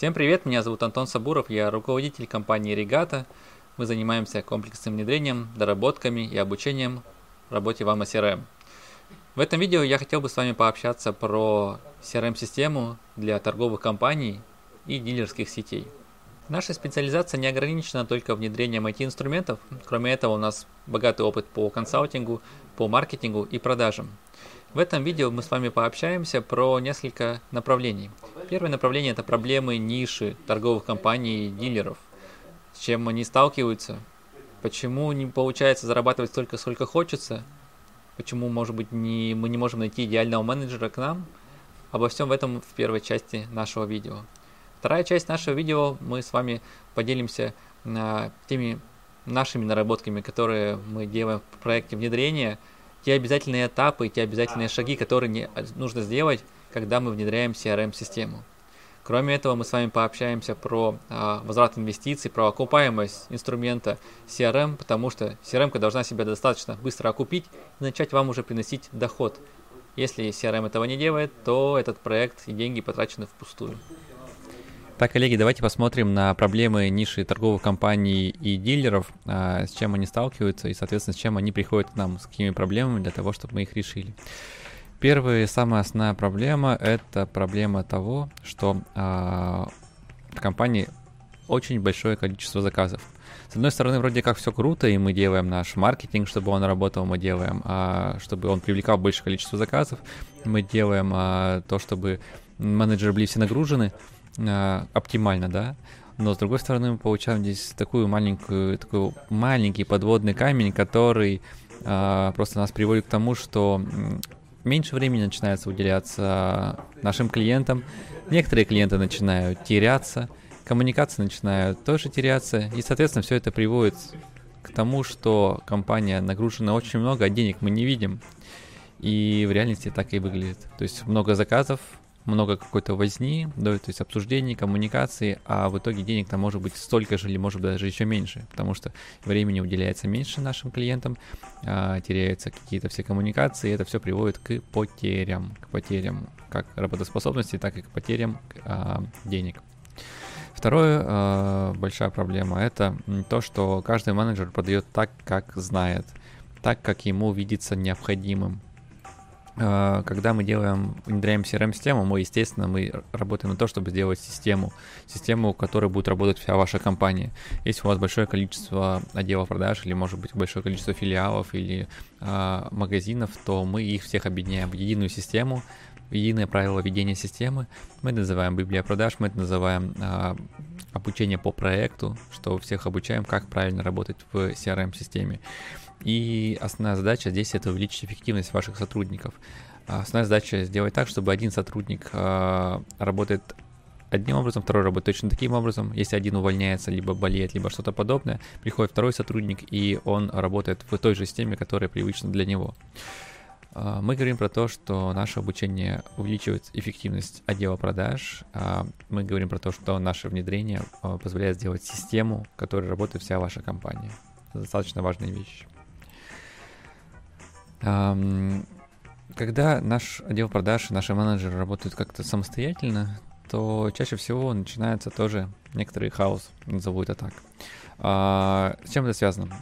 Всем привет, меня зовут Антон Сабуров, я руководитель компании Регата. Мы занимаемся комплексным внедрением, доработками и обучением работе в AMA CRM. В этом видео я хотел бы с вами пообщаться про CRM-систему для торговых компаний и дилерских сетей. Наша специализация не ограничена только внедрением IT-инструментов, кроме этого у нас богатый опыт по консалтингу, по маркетингу и продажам. В этом видео мы с вами пообщаемся про несколько направлений. Первое направление – это проблемы ниши торговых компаний и дилеров. С чем они сталкиваются, почему не получается зарабатывать столько, сколько хочется, почему, может быть, не, мы не можем найти идеального менеджера к нам. Обо всем этом в первой части нашего видео. Вторая часть нашего видео мы с вами поделимся на теми нашими наработками, которые мы делаем в проекте внедрения, те обязательные этапы, те обязательные шаги, которые не, нужно сделать, когда мы внедряем CRM-систему. Кроме этого, мы с вами пообщаемся про а, возврат инвестиций, про окупаемость инструмента CRM, потому что CRM должна себя достаточно быстро окупить и начать вам уже приносить доход. Если CRM этого не делает, то этот проект и деньги потрачены впустую. Так, коллеги, давайте посмотрим на проблемы ниши торговых компаний и дилеров, а, с чем они сталкиваются и, соответственно, с чем они приходят к нам, с какими проблемами для того, чтобы мы их решили. Первая и самая основная проблема – это проблема того, что э, в компании очень большое количество заказов. С одной стороны, вроде как все круто, и мы делаем наш маркетинг, чтобы он работал, мы делаем, а, чтобы он привлекал большее количество заказов, мы делаем а, то, чтобы менеджеры были все нагружены, э, оптимально, да, но с другой стороны мы получаем здесь такую маленькую, такой маленький подводный камень, который э, просто нас приводит к тому, что меньше времени начинается уделяться нашим клиентам, некоторые клиенты начинают теряться, коммуникации начинают тоже теряться, и, соответственно, все это приводит к тому, что компания нагружена очень много, а денег мы не видим. И в реальности так и выглядит. То есть много заказов, много какой-то возни, да, то есть обсуждений, коммуникации, а в итоге денег там может быть столько же или может даже еще меньше, потому что времени уделяется меньше нашим клиентам, а, теряются какие-то все коммуникации, и это все приводит к потерям, к потерям как работоспособности, так и к потерям а, денег. Второе, э, большая проблема, это то, что каждый менеджер продает так, как знает, так, как ему видится необходимым. А, когда мы делаем, внедряем CRM-систему, мы, естественно, мы работаем на то, чтобы сделать систему, систему, в которой будет работать вся ваша компания. Если у вас большое количество отделов продаж, или, может быть, большое количество филиалов или э, магазинов, то мы их всех объединяем в единую систему, в единое правило ведения системы. Мы это называем библия продаж, мы это называем э, обучение по проекту, что всех обучаем, как правильно работать в CRM-системе. И основная задача здесь это увеличить эффективность ваших сотрудников. А основная задача сделать так, чтобы один сотрудник э, работает одним образом, второй работает точно таким образом. Если один увольняется, либо болеет, либо что-то подобное, приходит второй сотрудник, и он работает в той же системе, которая привычна для него. Мы говорим про то, что наше обучение увеличивает эффективность отдела продаж. Мы говорим про то, что наше внедрение позволяет сделать систему, в которой работает вся ваша компания. Это достаточно важная вещь. Когда наш отдел продаж наши менеджеры работают как-то самостоятельно, то чаще всего начинается тоже некоторый хаос, назову это так. А, с чем это связано?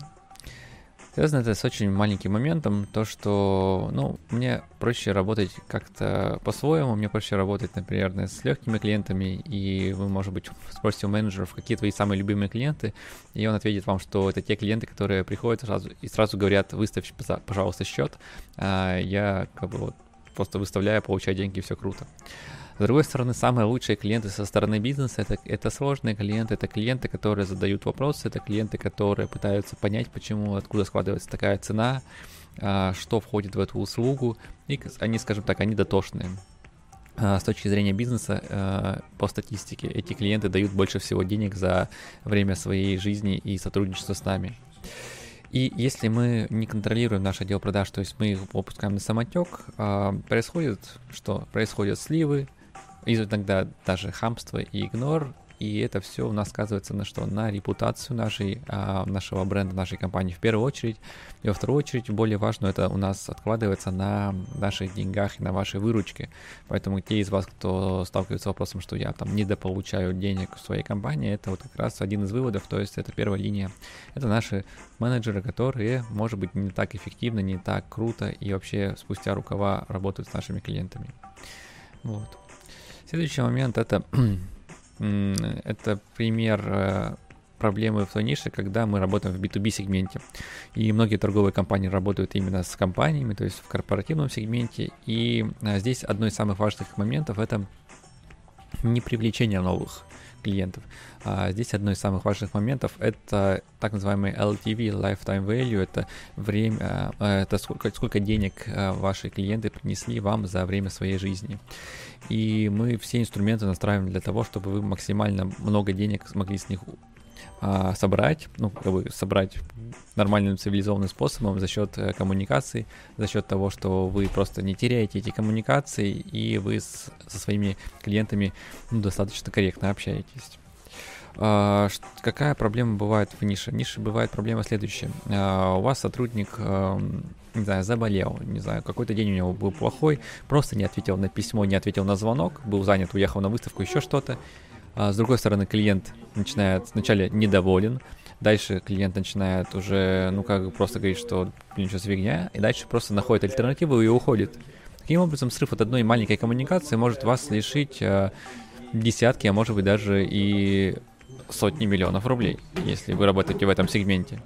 Связано это с очень маленьким моментом, то, что, ну, мне проще работать как-то по-своему, мне проще работать, например, с легкими клиентами, и вы, может быть, спросите у менеджеров, какие твои самые любимые клиенты, и он ответит вам, что это те клиенты, которые приходят сразу и сразу говорят, выставь, пожалуйста, счет, а я как бы вот просто выставляю, получаю деньги, все круто. С другой стороны, самые лучшие клиенты со стороны бизнеса это, это сложные клиенты, это клиенты, которые задают вопросы, это клиенты, которые пытаются понять, почему, откуда складывается такая цена, а, что входит в эту услугу, и они, скажем так, они дотошные. А, с точки зрения бизнеса, а, по статистике, эти клиенты дают больше всего денег за время своей жизни и сотрудничества с нами. И если мы не контролируем наш отдел продаж, то есть мы их опускаем на самотек, происходит что? Происходят сливы, иногда даже хамство и игнор, и это все у нас сказывается на что? На репутацию нашей, а, нашего бренда, нашей компании в первую очередь, и во вторую очередь, более важно, это у нас откладывается на наших деньгах и на вашей выручке, поэтому те из вас, кто сталкивается с вопросом, что я там недополучаю денег в своей компании, это вот как раз один из выводов, то есть это первая линия, это наши менеджеры, которые, может быть, не так эффективно, не так круто и вообще спустя рукава работают с нашими клиентами. Вот. Следующий момент это, это пример э, проблемы в той нише, когда мы работаем в B2B сегменте. И многие торговые компании работают именно с компаниями, то есть в корпоративном сегменте. И э, здесь одно из самых важных моментов это не привлечение новых клиентов. А здесь одно из самых важных моментов это так называемый LTV, Lifetime Value, это время, э, это сколько, сколько денег э, ваши клиенты принесли вам за время своей жизни. И мы все инструменты настраиваем для того, чтобы вы максимально много денег смогли с них а, собрать, ну, как бы собрать нормальным цивилизованным способом за счет э, коммуникаций, за счет того, что вы просто не теряете эти коммуникации и вы с, со своими клиентами ну, достаточно корректно общаетесь. А, какая проблема бывает в нише? В нише бывает проблема следующая. А, у вас сотрудник, а, не знаю, заболел, не знаю, какой-то день у него был плохой, просто не ответил на письмо, не ответил на звонок, был занят, уехал на выставку, еще что-то. А с другой стороны, клиент начинает вначале недоволен, дальше клиент начинает уже, ну, как просто говорить, что, блин, сейчас фигня, и дальше просто находит альтернативу и уходит. Таким образом, срыв от одной маленькой коммуникации может вас лишить э, десятки, а может быть даже и сотни миллионов рублей, если вы работаете в этом сегменте.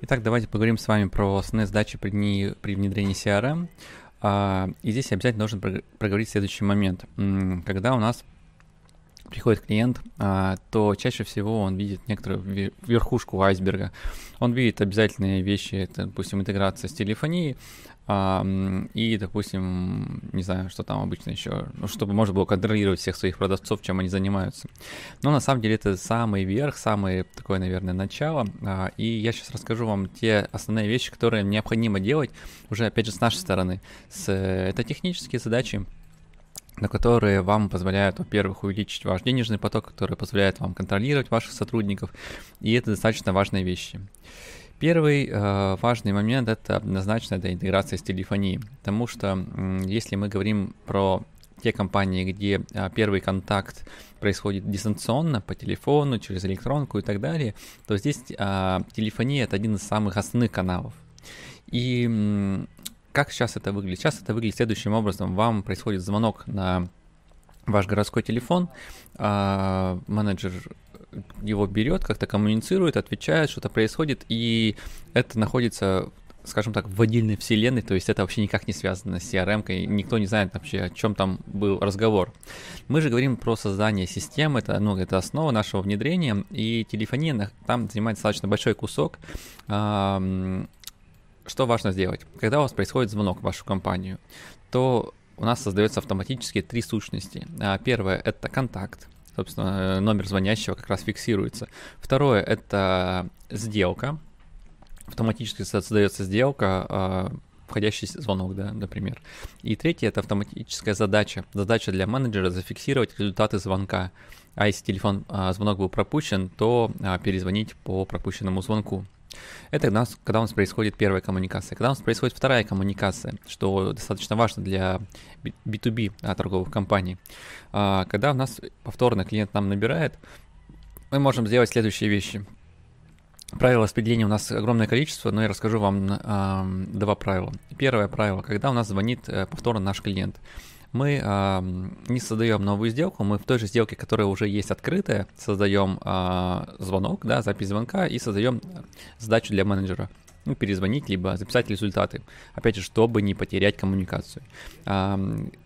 Итак, давайте поговорим с вами про основные задачи при, при внедрении CRM. А, и здесь обязательно нужно проговорить следующий момент. Когда у нас приходит клиент, а, то чаще всего он видит некоторую верхушку айсберга. Он видит обязательные вещи, это, допустим, интеграция с телефонией, и, допустим, не знаю, что там обычно еще, ну, чтобы можно было контролировать всех своих продавцов, чем они занимаются. Но на самом деле это самый верх, самое такое, наверное, начало. А, и я сейчас расскажу вам те основные вещи, которые необходимо делать уже, опять же, с нашей стороны. С, это технические задачи, на которые вам позволяют, во-первых, увеличить ваш денежный поток, который позволяет вам контролировать ваших сотрудников, и это достаточно важные вещи. Первый э, важный момент это однозначно это интеграция с телефонией, потому что э, если мы говорим про те компании, где э, первый контакт происходит дистанционно по телефону, через электронку и так далее, то здесь э, телефония это один из самых основных каналов. И как сейчас это выглядит? Сейчас это выглядит следующим образом. Вам происходит звонок на ваш городской телефон, а менеджер его берет, как-то коммуницирует, отвечает, что-то происходит, и это находится скажем так, в отдельной вселенной, то есть это вообще никак не связано с CRM, никто не знает вообще, о чем там был разговор. Мы же говорим про создание системы, это, ну, это основа нашего внедрения, и телефония там занимает достаточно большой кусок, что важно сделать? Когда у вас происходит звонок в вашу компанию, то у нас создается автоматически три сущности. А, первое — это контакт, собственно, номер звонящего как раз фиксируется. Второе — это сделка, автоматически создается сделка, а, входящий звонок, да, например. И третье — это автоматическая задача. Задача для менеджера зафиксировать результаты звонка. А если телефон а, звонок был пропущен, то перезвонить по пропущенному звонку. Это у нас, когда у нас происходит первая коммуникация. Когда у нас происходит вторая коммуникация, что достаточно важно для B2B а, торговых компаний. А, когда у нас повторно клиент нам набирает, мы можем сделать следующие вещи. Правила распределения у нас огромное количество, но я расскажу вам э, два правила. Первое правило, когда у нас звонит э, повторно наш клиент мы э, не создаем новую сделку, мы в той же сделке, которая уже есть открытая, создаем э, звонок, да, запись звонка и создаем задачу для менеджера. Ну, перезвонить, либо записать результаты. Опять же, чтобы не потерять коммуникацию. А,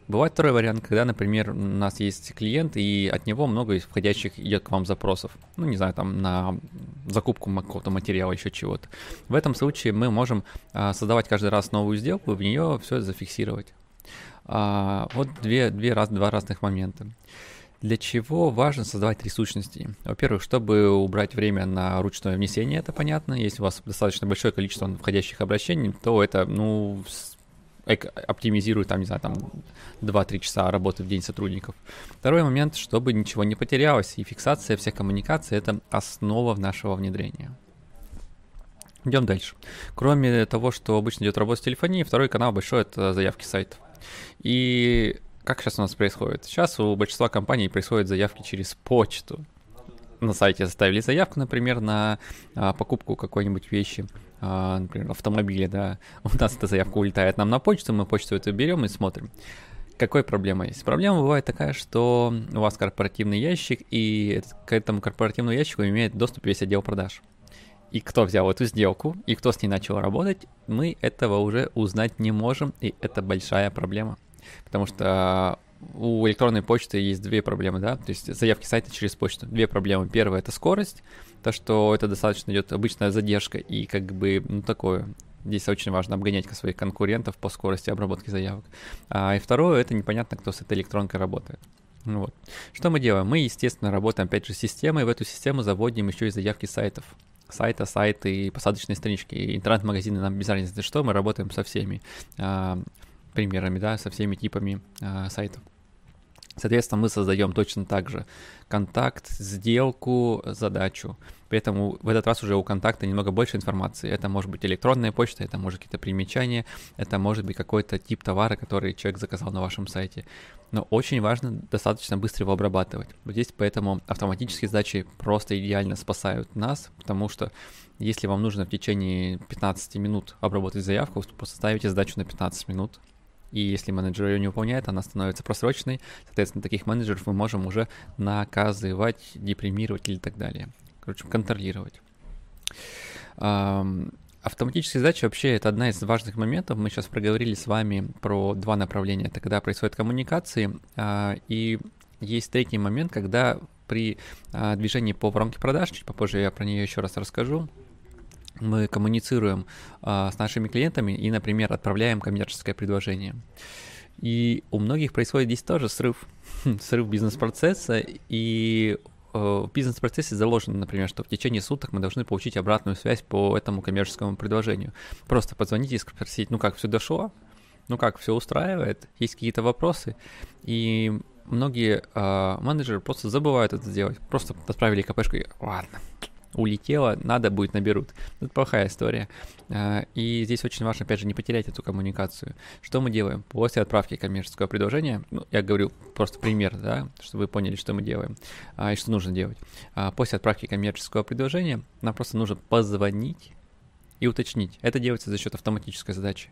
бывает второй вариант, когда, например, у нас есть клиент, и от него много входящих идет к вам запросов. Ну, не знаю, там на закупку какого-то материала, еще чего-то. В этом случае мы можем а, создавать каждый раз новую сделку и в нее все зафиксировать. А, вот две, две раз, два разных момента. Для чего важно создавать три сущности? Во-первых, чтобы убрать время на ручное внесение, это понятно. Если у вас достаточно большое количество входящих обращений, то это, ну, оптимизирует там, не знаю, там 2-3 часа работы в день сотрудников. Второй момент, чтобы ничего не потерялось, и фиксация всех коммуникаций — это основа нашего внедрения. Идем дальше. Кроме того, что обычно идет работа с телефонией, второй канал большой — это заявки сайтов. И как сейчас у нас происходит? Сейчас у большинства компаний происходят заявки через почту. На сайте заставили заявку, например, на а, покупку какой-нибудь вещи, а, например, автомобиля, да. У нас эта заявка улетает нам на почту, мы почту эту берем и смотрим. Какой проблема есть? Проблема бывает такая, что у вас корпоративный ящик, и к этому корпоративному ящику имеет доступ весь отдел продаж и кто взял эту сделку, и кто с ней начал работать, мы этого уже узнать не можем, и это большая проблема. Потому что у электронной почты есть две проблемы, да, то есть заявки сайта через почту. Две проблемы. Первая — это скорость, то, что это достаточно идет обычная задержка, и как бы, ну, такое, Здесь очень важно обгонять своих конкурентов по скорости обработки заявок. А, и второе, это непонятно, кто с этой электронкой работает. Вот. Что мы делаем? Мы, естественно, работаем опять же с системой, в эту систему заводим еще и заявки сайтов сайта, сайты посадочные странички, интернет-магазины, нам без разницы что, мы работаем со всеми а, примерами, да, со всеми типами а, сайтов. Соответственно, мы создаем точно так же контакт, сделку, задачу. При этом в этот раз уже у контакта немного больше информации. Это может быть электронная почта, это может какие-то примечания, это может быть какой-то тип товара, который человек заказал на вашем сайте. Но очень важно достаточно быстро его обрабатывать. Вот здесь поэтому автоматические задачи просто идеально спасают нас, потому что если вам нужно в течение 15 минут обработать заявку, вы просто ставите задачу на 15 минут, и если менеджер ее не выполняет, она становится просроченной. Соответственно, таких менеджеров мы можем уже наказывать, депримировать или так далее. Короче, контролировать. Автоматические задачи вообще это одна из важных моментов. Мы сейчас проговорили с вами про два направления. Это когда происходят коммуникации, а, и есть третий момент, когда при а, движении по воронке продаж, чуть попозже я про нее еще раз расскажу, мы коммуницируем а, с нашими клиентами и, например, отправляем коммерческое предложение. И у многих происходит здесь тоже срыв, срыв бизнес-процесса, и э, в бизнес-процессе заложено, например, что в течение суток мы должны получить обратную связь по этому коммерческому предложению. Просто позвонить и спросить, ну как, все дошло? Ну как, все устраивает? Есть какие-то вопросы? И многие э, менеджеры просто забывают это сделать. Просто отправили КПшку и ладно, улетело, надо будет наберут. Это плохая история. А, и здесь очень важно, опять же, не потерять эту коммуникацию. Что мы делаем? После отправки коммерческого предложения, ну, я говорю просто пример, да, чтобы вы поняли, что мы делаем а, и что нужно делать. А, после отправки коммерческого предложения нам просто нужно позвонить и уточнить. Это делается за счет автоматической задачи.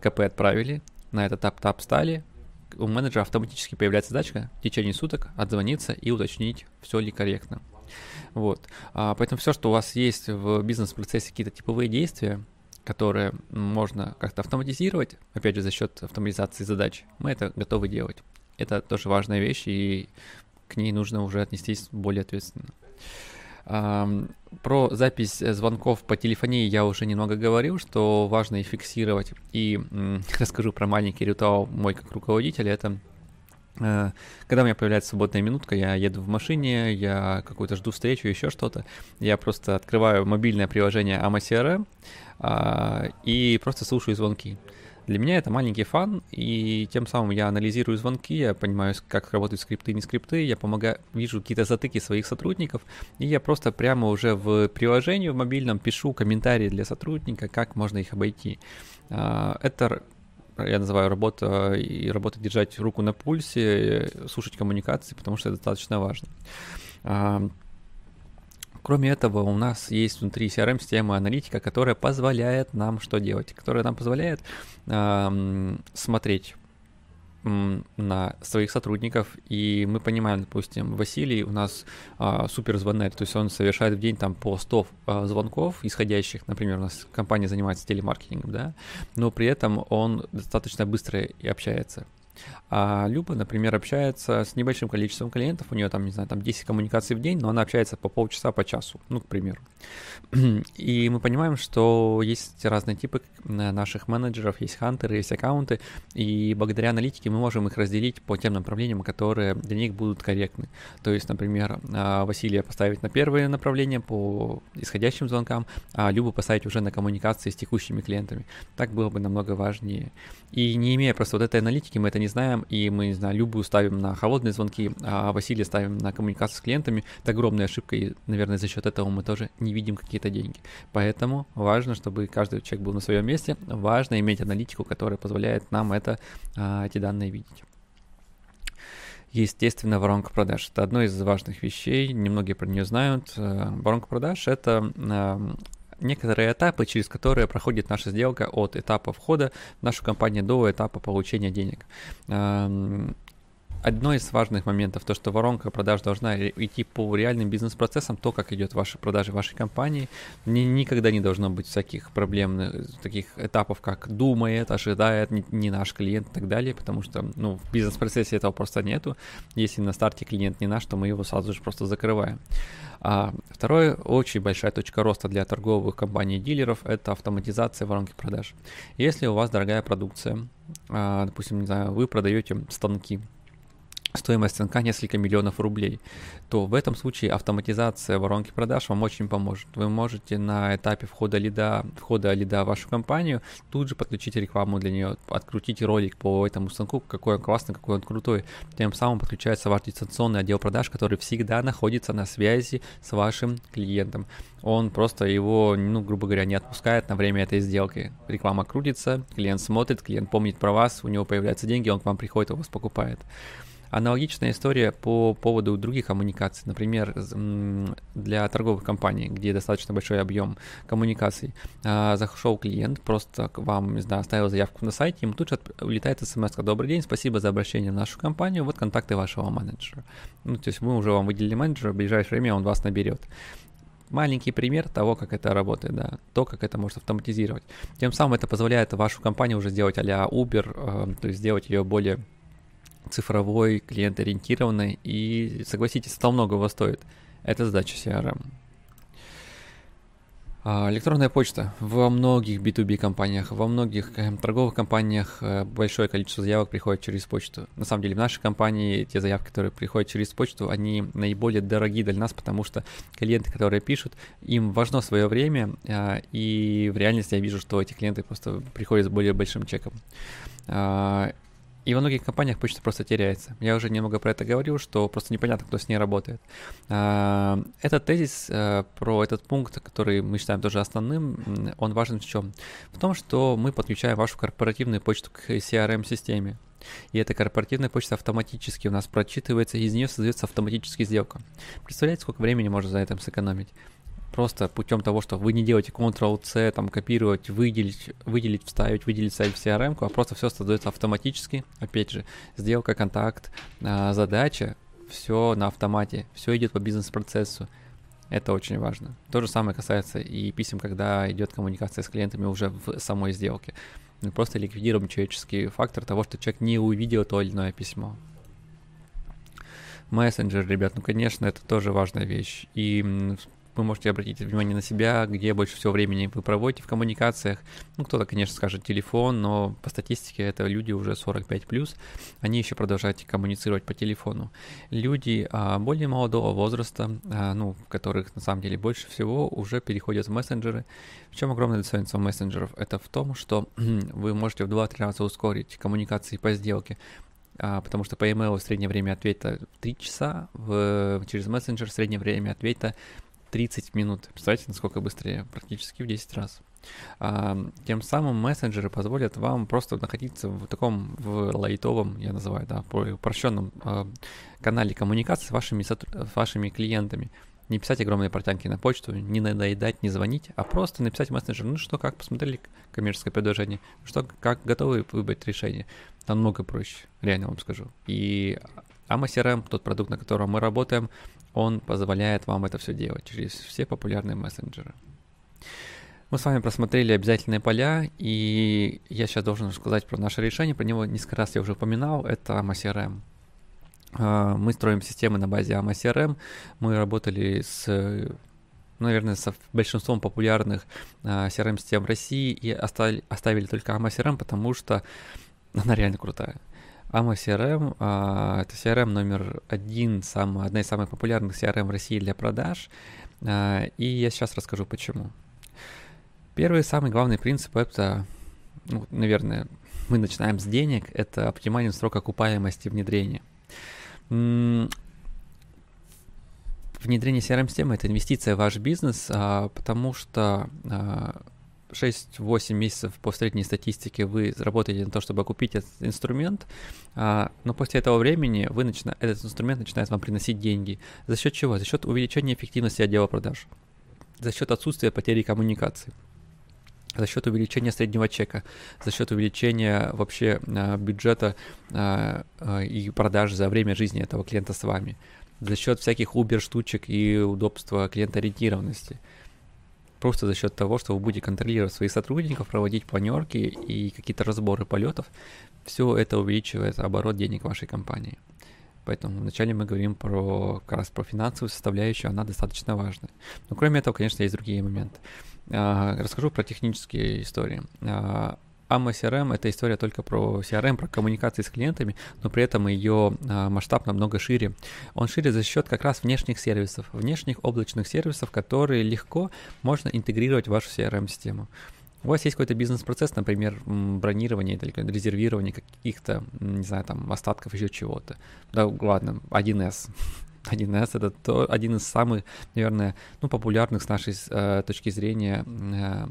КП отправили, на этот тап-тап стали, у менеджера автоматически появляется задачка в течение суток отзвониться и уточнить, все ли корректно. Вот. А, поэтому все, что у вас есть в бизнес-процессе, какие-то типовые действия, которые можно как-то автоматизировать, опять же, за счет автоматизации задач, мы это готовы делать. Это тоже важная вещь, и к ней нужно уже отнестись более ответственно. Про запись звонков по телефонии я уже немного говорил, что важно и фиксировать. И расскажу про маленький ритуал мой как руководитель. Это когда у меня появляется свободная минутка, я еду в машине, я какую-то жду встречу, еще что-то, я просто открываю мобильное приложение AMA CRM а, и просто слушаю звонки. Для меня это маленький фан, и тем самым я анализирую звонки, я понимаю, как работают скрипты и не скрипты, я помогаю, вижу какие-то затыки своих сотрудников, и я просто прямо уже в приложении в мобильном пишу комментарии для сотрудника, как можно их обойти. А, это я называю работа и работа держать руку на пульсе, слушать коммуникации, потому что это достаточно важно. А, кроме этого, у нас есть внутри CRM-система аналитика, которая позволяет нам что делать? Которая нам позволяет э, смотреть на своих сотрудников, и мы понимаем, допустим, Василий у нас а, супер звонарь, то есть он совершает в день там по 100 а, звонков исходящих, например, у нас компания занимается телемаркетингом, да, но при этом он достаточно быстро и общается. А Люба, например, общается с небольшим количеством клиентов, у нее там, не знаю, там 10 коммуникаций в день, но она общается по полчаса, по часу, ну, к примеру. И мы понимаем, что есть разные типы наших менеджеров, есть хантеры, есть аккаунты, и благодаря аналитике мы можем их разделить по тем направлениям, которые для них будут корректны. То есть, например, а, Василия поставить на первое направление по исходящим звонкам, а Любу поставить уже на коммуникации с текущими клиентами. Так было бы намного важнее. И не имея просто вот этой аналитики, мы это не знаем, и мы, не знаю, Любу ставим на холодные звонки, а Василия ставим на коммуникацию с клиентами. Это огромная ошибка, и, наверное, за счет этого мы тоже не видим какие-то деньги. Поэтому важно, чтобы каждый человек был на своем месте, важно иметь аналитику, которая позволяет нам это, а, эти данные видеть. Естественно, воронка продаж. Это одно из важных вещей, немногие про нее знают. Э, воронка продаж — это а, некоторые этапы, через которые проходит наша сделка от этапа входа в нашу компанию до этапа получения денег. Одно из важных моментов, то, что воронка продаж должна идти по реальным бизнес-процессам, то, как идет ваши продажи вашей компании. Ни, никогда не должно быть всяких проблемных, таких этапов, как думает, ожидает, не, не наш клиент и так далее, потому что ну, в бизнес-процессе этого просто нету. Если на старте клиент не наш, то мы его сразу же просто закрываем. А второе, очень большая точка роста для торговых компаний и дилеров – это автоматизация воронки продаж. Если у вас дорогая продукция, а, допустим, не знаю, вы продаете станки, стоимость станка несколько миллионов рублей, то в этом случае автоматизация воронки продаж вам очень поможет. Вы можете на этапе входа лида, входа лида в вашу компанию тут же подключить рекламу для нее, открутить ролик по этому станку, какой он классный, какой он крутой. Тем самым подключается ваш дистанционный отдел продаж, который всегда находится на связи с вашим клиентом. Он просто его, ну, грубо говоря, не отпускает на время этой сделки. Реклама крутится, клиент смотрит, клиент помнит про вас, у него появляются деньги, он к вам приходит, у вас покупает. Аналогичная история по поводу других коммуникаций. Например, для торговых компаний, где достаточно большой объем коммуникаций. А, зашел клиент, просто к вам, не знаю, оставил заявку на сайте, ему тут же улетает смс «Добрый день, спасибо за обращение в нашу компанию, вот контакты вашего менеджера». Ну, то есть мы уже вам выделили менеджера, в ближайшее время он вас наберет маленький пример того, как это работает, да, то, как это может автоматизировать. Тем самым это позволяет вашу компанию уже сделать а-ля Uber, э, то есть сделать ее более цифровой, клиент-ориентированной, и, согласитесь, это многого стоит. Это задача CRM. А, электронная почта. Во многих B2B компаниях, во многих э, торговых компаниях э, большое количество заявок приходит через почту. На самом деле в нашей компании те заявки, которые приходят через почту, они наиболее дорогие для нас, потому что клиенты, которые пишут, им важно свое время, а, и в реальности я вижу, что эти клиенты просто приходят с более большим чеком. И во многих компаниях почта просто теряется. Я уже немного про это говорил, что просто непонятно, кто с ней работает. А, этот тезис э, про этот пункт, который мы считаем тоже основным, он важен в чем? В том, что мы подключаем вашу корпоративную почту к CRM-системе. И эта корпоративная почта автоматически у нас прочитывается, и из нее создается автоматически сделка. Представляете, сколько времени можно за этим сэкономить? Просто путем того, что вы не делаете Ctrl-C, там, копировать, выделить, выделить, вставить, выделить, вставить в CRM, а просто все создается автоматически. Опять же, сделка, контакт, а, задача, все на автомате, все идет по бизнес-процессу. Это очень важно. То же самое касается и писем, когда идет коммуникация с клиентами уже в самой сделке. Мы просто ликвидируем человеческий фактор того, что человек не увидел то или иное письмо. Мессенджер, ребят, ну, конечно, это тоже важная вещь. И вы можете обратить внимание на себя, где больше всего времени вы проводите в коммуникациях. Ну, кто-то, конечно, скажет телефон, но по статистике это люди уже 45+, они еще продолжают коммуницировать по телефону. Люди а, более молодого возраста, а, ну, которых на самом деле больше всего, уже переходят в мессенджеры. В чем огромное достоинство мессенджеров? Это в том, что вы можете в 2-3 раза ускорить коммуникации по сделке, а, потому что по email среднее время ответа 3 часа, в, через мессенджер среднее время ответа 30 минут. Представляете, насколько быстрее? Практически в 10 раз. А, тем самым мессенджеры позволят вам просто находиться в таком в лайтовом, я называю, да, упрощенном а, канале коммуникации с вашими, с вашими клиентами. Не писать огромные портянки на почту, не надоедать, не звонить, а просто написать мессенджер, ну что, как, посмотрели коммерческое предложение, что, как, готовы выбрать решение. Намного проще, реально вам скажу. И AMA CRM, тот продукт, на котором мы работаем, он позволяет вам это все делать через все популярные мессенджеры. Мы с вами просмотрели обязательные поля, и я сейчас должен сказать про наше решение, про него несколько раз я уже упоминал, это AMA. А, мы строим системы на базе AMA мы работали с наверное, со большинством популярных CRM-систем России и оставили, только AMA потому что она реально крутая. AMA CRM это CRM номер один, сам, одна из самых популярных CRM в России для продаж, uh, и я сейчас расскажу почему. Первый самый главный принцип это, ну, наверное, мы начинаем с денег, это оптимальный срок окупаемости внедрения. Внедрение CRM-системы – это инвестиция в ваш бизнес, а, потому что 6-8 а, месяцев по средней статистике вы работаете на то, чтобы купить этот инструмент, а, но после этого времени вы начина... этот инструмент начинает вам приносить деньги. За счет чего? За счет увеличения эффективности отдела продаж, за счет отсутствия потери коммуникации за счет увеличения среднего чека, за счет увеличения вообще э, бюджета э, и продаж за время жизни этого клиента с вами, за счет всяких Uber штучек и удобства клиентоориентированности. Просто за счет того, что вы будете контролировать своих сотрудников, проводить планерки и какие-то разборы полетов, все это увеличивает оборот денег вашей компании. Поэтому вначале мы говорим про как раз про финансовую составляющую, она достаточно важна. Но кроме этого, конечно, есть другие моменты. А, расскажу про технические истории. AMA а, CRM — это история только про CRM, про коммуникации с клиентами, но при этом ее а, масштаб намного шире. Он шире за счет как раз внешних сервисов, внешних облачных сервисов, которые легко можно интегрировать в вашу CRM-систему. У вас есть какой-то бизнес-процесс, например, бронирование или резервирование каких-то, не знаю, там, остатков еще чего-то. Да, ладно, 1С. 1С это то, один из самых, наверное, ну, популярных с нашей э, точки зрения э,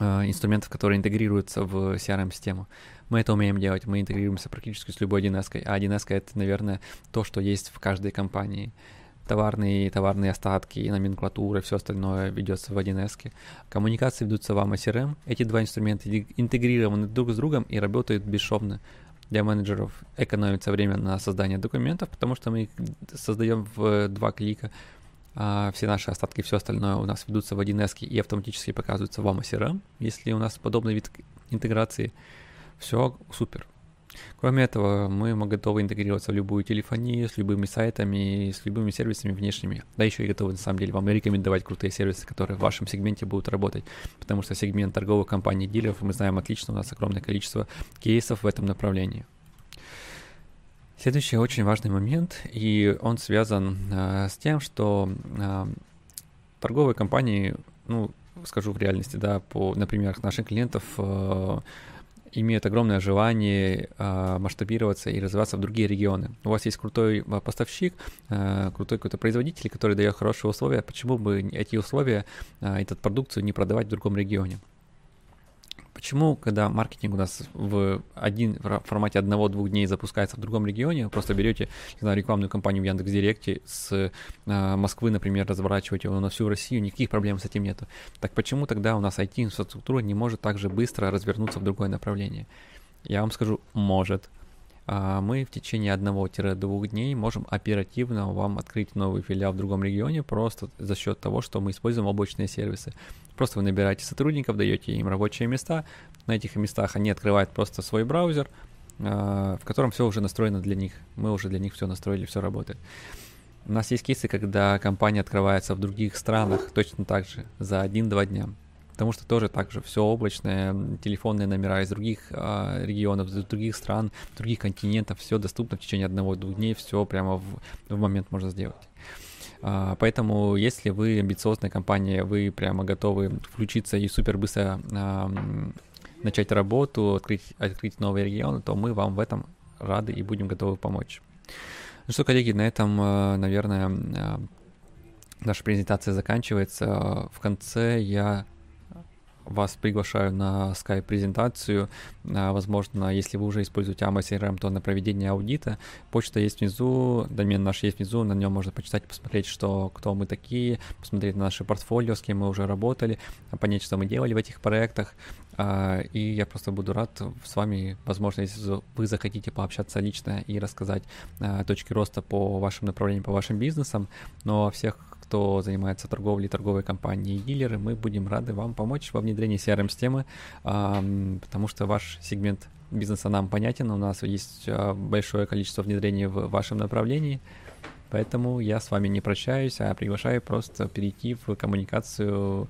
инструментов, которые интегрируются в CRM-систему. Мы это умеем делать, мы интегрируемся практически с любой 1С, а 1С это, наверное, то, что есть в каждой компании. Товарные, товарные остатки, номенклатура, все остальное ведется в 1С. Коммуникации ведутся в AMA CRM. Эти два инструмента интегрированы друг с другом и работают бесшовно для менеджеров экономится время на создание документов, потому что мы их создаем в два клика. А все наши остатки, все остальное у нас ведутся в 1С и автоматически показываются в AMA если у нас подобный вид интеграции. Все супер. Кроме этого, мы готовы интегрироваться в любую телефонию, с любыми сайтами, с любыми сервисами внешними. Да, еще и готовы, на самом деле, вам рекомендовать крутые сервисы, которые в вашем сегменте будут работать, потому что сегмент торговых компаний дилеров мы знаем отлично, у нас огромное количество кейсов в этом направлении. Следующий очень важный момент, и он связан э, с тем, что э, торговые компании, ну, скажу в реальности, да, по, например, наших клиентов э, имеют огромное желание э, масштабироваться и развиваться в другие регионы. У вас есть крутой а, поставщик, э, крутой какой-то производитель, который дает хорошие условия. Почему бы эти условия, э, эту продукцию не продавать в другом регионе? Почему, когда маркетинг у нас в, один, в формате одного-двух дней запускается в другом регионе, просто берете не знаю, рекламную кампанию в Яндекс.Директе с э, Москвы, например, разворачиваете его на всю Россию, никаких проблем с этим нету. Так почему тогда у нас IT-инфраструктура не может так же быстро развернуться в другое направление? Я вам скажу, может. А мы в течение одного-двух дней можем оперативно вам открыть новый филиал в другом регионе просто за счет того, что мы используем облачные сервисы. Просто вы набираете сотрудников, даете им рабочие места, на этих местах они открывают просто свой браузер, а, в котором все уже настроено для них. Мы уже для них все настроили, все работает. У нас есть кейсы, когда компания открывается в других странах точно так же за один-два дня потому что тоже так же все облачное, телефонные номера из других э, регионов, из других стран, других континентов, все доступно в течение одного-двух дней, все прямо в, в момент можно сделать. Uh, поэтому, если вы амбициозная компания, вы прямо готовы включиться и супер быстро uh, начать работу, открыть, открыть новые регионы, то мы вам в этом рады и будем готовы помочь. Ну что, коллеги, на этом, наверное, наша презентация заканчивается. В конце я вас приглашаю на скайп-презентацию. А, возможно, если вы уже используете AMA CRM, то на проведение аудита. Почта есть внизу, домен наш есть внизу, на нем можно почитать, посмотреть, что, кто мы такие, посмотреть на наше портфолио, с кем мы уже работали, понять, что мы делали в этих проектах. А, и я просто буду рад с вами, возможно, если вы захотите пообщаться лично и рассказать а, точки роста по вашим направлениям, по вашим бизнесам. Но всех кто занимается торговлей, торговой компанией и дилеры, мы будем рады вам помочь во внедрении CRM-системы, потому что ваш сегмент бизнеса нам понятен, у нас есть а, большое количество внедрений в вашем направлении, поэтому я с вами не прощаюсь, а приглашаю просто перейти в коммуникацию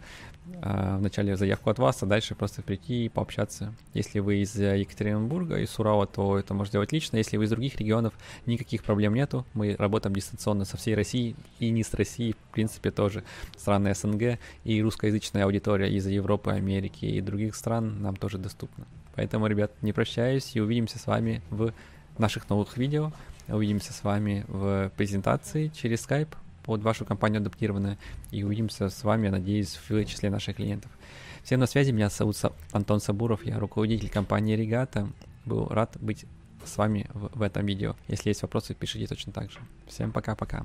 а, вначале заявку от вас, а дальше просто прийти и пообщаться. Если вы из Екатеринбурга, из Сурала, то это можно сделать лично. Если вы из других регионов, никаких проблем нету. Мы работаем дистанционно со всей России и не с Россией, в принципе, тоже. Страны СНГ и русскоязычная аудитория из Европы, Америки и других стран нам тоже доступна. Поэтому, ребят, не прощаюсь и увидимся с вами в наших новых видео. Увидимся с вами в презентации через Skype под вашу компанию адаптированная. И увидимся с вами, надеюсь, в числе наших клиентов. Всем на связи, меня зовут Антон Сабуров, я руководитель компании Регата. Был рад быть с вами в, в этом видео. Если есть вопросы, пишите точно так же. Всем пока-пока.